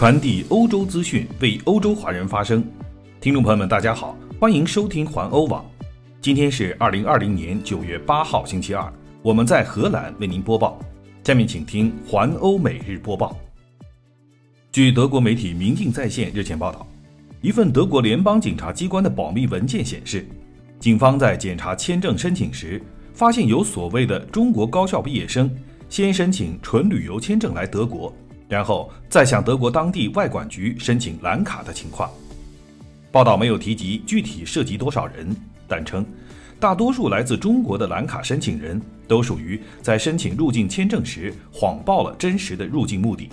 传递欧洲资讯，为欧洲华人发声。听众朋友们，大家好，欢迎收听环欧网。今天是二零二零年九月八号，星期二，我们在荷兰为您播报。下面请听环欧每日播报。据德国媒体《明镜在线》日前报道，一份德国联邦警察机关的保密文件显示，警方在检查签证申请时，发现有所谓的中国高校毕业生先申请纯旅游签证来德国。然后再向德国当地外管局申请蓝卡的情况。报道没有提及具体涉及多少人，但称大多数来自中国的蓝卡申请人都属于在申请入境签证时谎报了真实的入境目的。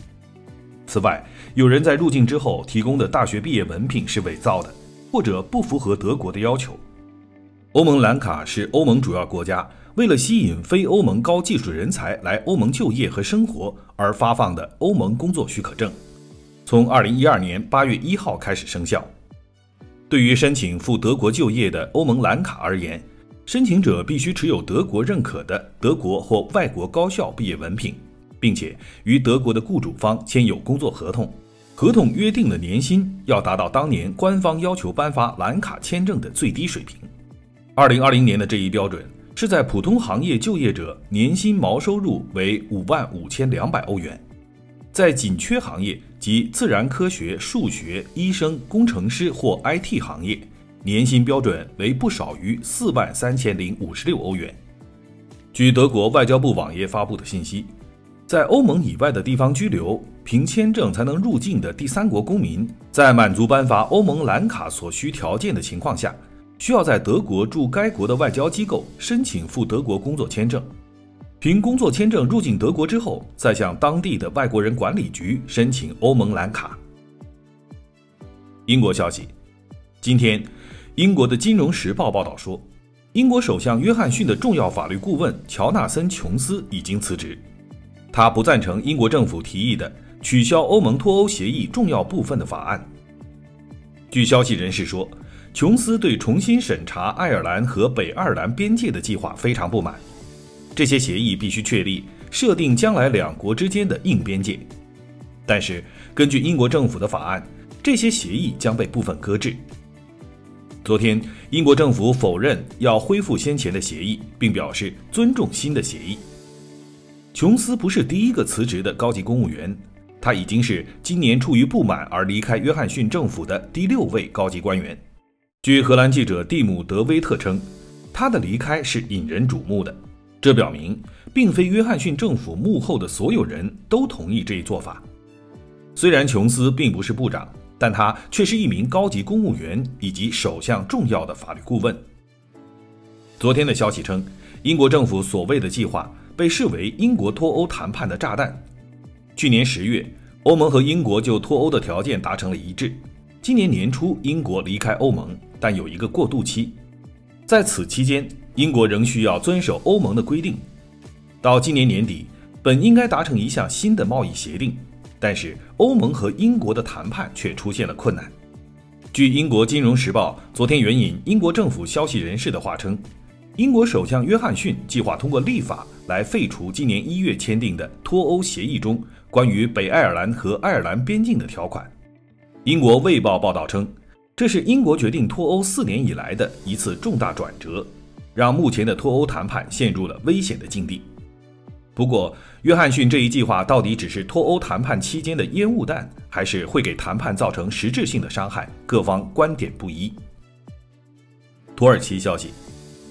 此外，有人在入境之后提供的大学毕业文凭是伪造的，或者不符合德国的要求。欧盟蓝卡是欧盟主要国家。为了吸引非欧盟高技术人才来欧盟就业和生活而发放的欧盟工作许可证，从二零一二年八月一号开始生效。对于申请赴德国就业的欧盟蓝卡而言，申请者必须持有德国认可的德国或外国高校毕业文凭，并且与德国的雇主方签有工作合同，合同约定的年薪要达到当年官方要求颁发蓝卡签证的最低水平。二零二零年的这一标准。是在普通行业就业者年薪毛收入为五万五千两百欧元，在紧缺行业及自然科学、数学、医生、工程师或 IT 行业，年薪标准为不少于四万三千零五十六欧元。据德国外交部网页发布的信息，在欧盟以外的地方居留，凭签证才能入境的第三国公民，在满足颁发欧盟蓝卡所需条件的情况下。需要在德国驻该国的外交机构申请赴德国工作签证，凭工作签证入境德国之后，再向当地的外国人管理局申请欧盟蓝卡。英国消息，今天，英国的《金融时报》报道说，英国首相约翰逊的重要法律顾问乔纳森·琼斯已经辞职，他不赞成英国政府提议的取消欧盟脱欧协议重要部分的法案。据消息人士说。琼斯对重新审查爱尔兰和北爱尔兰边界的计划非常不满。这些协议必须确立设定将来两国之间的硬边界，但是根据英国政府的法案，这些协议将被部分搁置。昨天，英国政府否认要恢复先前的协议，并表示尊重新的协议。琼斯不是第一个辞职的高级公务员，他已经是今年出于不满而离开约翰逊政府的第六位高级官员。据荷兰记者蒂姆·德威特称，他的离开是引人瞩目的。这表明，并非约翰逊政府幕后的所有人都同意这一做法。虽然琼斯并不是部长，但他却是一名高级公务员以及首相重要的法律顾问。昨天的消息称，英国政府所谓的计划被视为英国脱欧谈判的炸弹。去年十月，欧盟和英国就脱欧的条件达成了一致。今年年初，英国离开欧盟。但有一个过渡期，在此期间，英国仍需要遵守欧盟的规定。到今年年底，本应该达成一项新的贸易协定，但是欧盟和英国的谈判却出现了困难。据英国《金融时报》昨天援引英国政府消息人士的话称，英国首相约翰逊计划通过立法来废除今年一月签订的脱欧协议中关于北爱尔兰和爱尔兰边境的条款。英国《卫报》报道称。这是英国决定脱欧四年以来的一次重大转折，让目前的脱欧谈判陷入了危险的境地。不过，约翰逊这一计划到底只是脱欧谈判期间的烟雾弹，还是会给谈判造成实质性的伤害？各方观点不一。土耳其消息，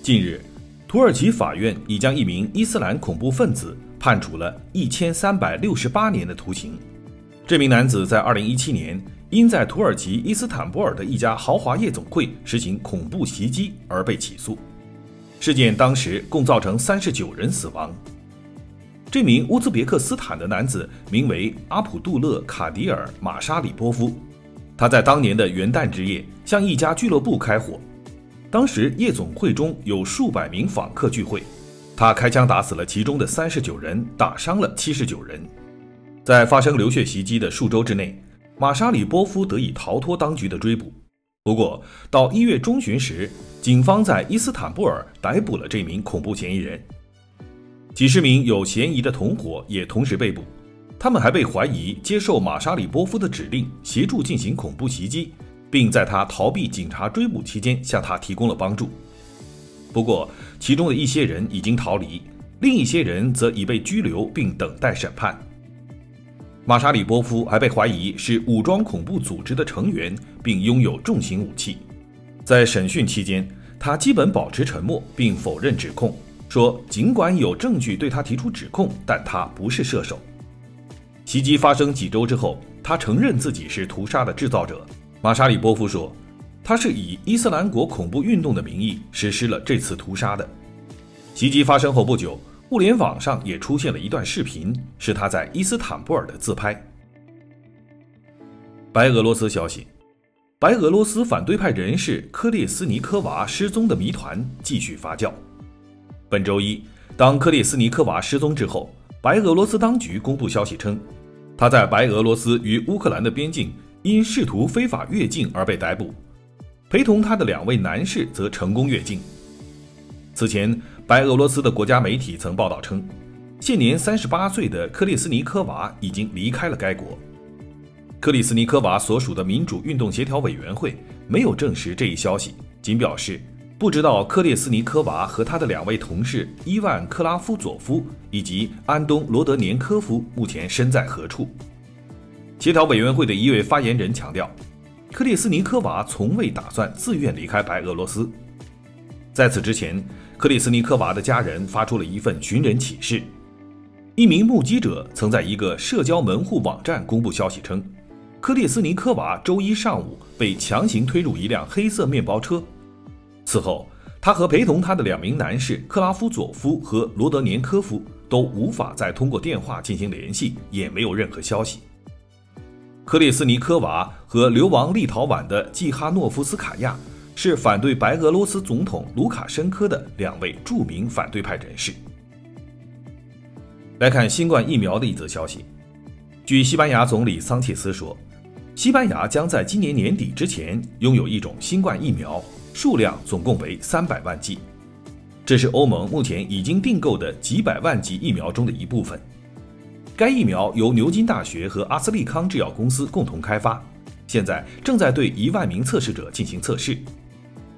近日，土耳其法院已将一名伊斯兰恐怖分子判处了一千三百六十八年的徒刑。这名男子在二零一七年。因在土耳其伊斯坦布尔的一家豪华夜总会实行恐怖袭击而被起诉，事件当时共造成三十九人死亡。这名乌兹别克斯坦的男子名为阿卜杜勒卡迪尔马沙里波夫，他在当年的元旦之夜向一家俱乐部开火，当时夜总会中有数百名访客聚会，他开枪打死了其中的三十九人，打伤了七十九人。在发生流血袭击的数周之内。马沙里波夫得以逃脱当局的追捕，不过到一月中旬时，警方在伊斯坦布尔逮捕了这名恐怖嫌疑人。几十名有嫌疑的同伙也同时被捕。他们还被怀疑接受马沙里波夫的指令，协助进行恐怖袭击，并在他逃避警察追捕期间向他提供了帮助。不过，其中的一些人已经逃离，另一些人则已被拘留并等待审判。马沙里波夫还被怀疑是武装恐怖组织的成员，并拥有重型武器。在审讯期间，他基本保持沉默，并否认指控，说尽管有证据对他提出指控，但他不是射手。袭击发生几周之后，他承认自己是屠杀的制造者。马沙里波夫说，他是以伊斯兰国恐怖运动的名义实施了这次屠杀的。袭击发生后不久，互联网上也出现了一段视频，是他在伊斯坦布尔的自拍。白俄罗斯消息：白俄罗斯反对派人士科列斯尼科娃失踪的谜团继续发酵。本周一，当科列斯尼科娃失踪之后，白俄罗斯当局公布消息称。他在白俄罗斯与乌克兰的边境因试图非法越境而被逮捕，陪同他的两位男士则成功越境。此前，白俄罗斯的国家媒体曾报道称，现年三十八岁的克里斯尼科娃已经离开了该国。克里斯尼科娃所属的民主运动协调委员会没有证实这一消息，仅表示。不知道科列斯尼科娃和他的两位同事伊万·克拉夫佐夫以及安东·罗德年科夫目前身在何处。协调委员会的一位发言人强调，克列斯尼科娃从未打算自愿离开白俄罗斯。在此之前，克里斯尼科娃的家人发出了一份寻人启事。一名目击者曾在一个社交门户网站公布消息称，克里斯尼科娃周一上午被强行推入一辆黑色面包车。此后，他和陪同他的两名男士克拉夫佐夫和罗德年科夫都无法再通过电话进行联系，也没有任何消息。克里斯尼科娃和流亡立陶宛的季哈诺夫斯卡娅是反对白俄罗斯总统卢卡申科的两位著名反对派人士。来看新冠疫苗的一则消息，据西班牙总理桑切斯说，西班牙将在今年年底之前拥有一种新冠疫苗。数量总共为三百万剂，这是欧盟目前已经订购的几百万剂疫苗中的一部分。该疫苗由牛津大学和阿斯利康制药公司共同开发，现在正在对一万名测试者进行测试。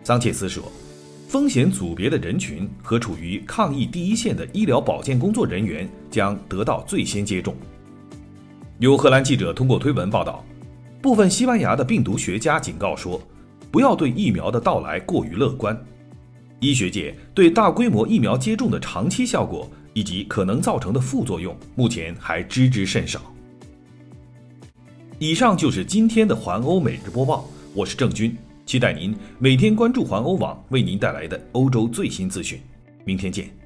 桑切斯说，风险组别的人群和处于抗疫第一线的医疗保健工作人员将得到最先接种。有荷兰记者通过推文报道，部分西班牙的病毒学家警告说。不要对疫苗的到来过于乐观。医学界对大规模疫苗接种的长期效果以及可能造成的副作用，目前还知之甚少。以上就是今天的环欧每日播报，我是郑军，期待您每天关注环欧网为您带来的欧洲最新资讯。明天见。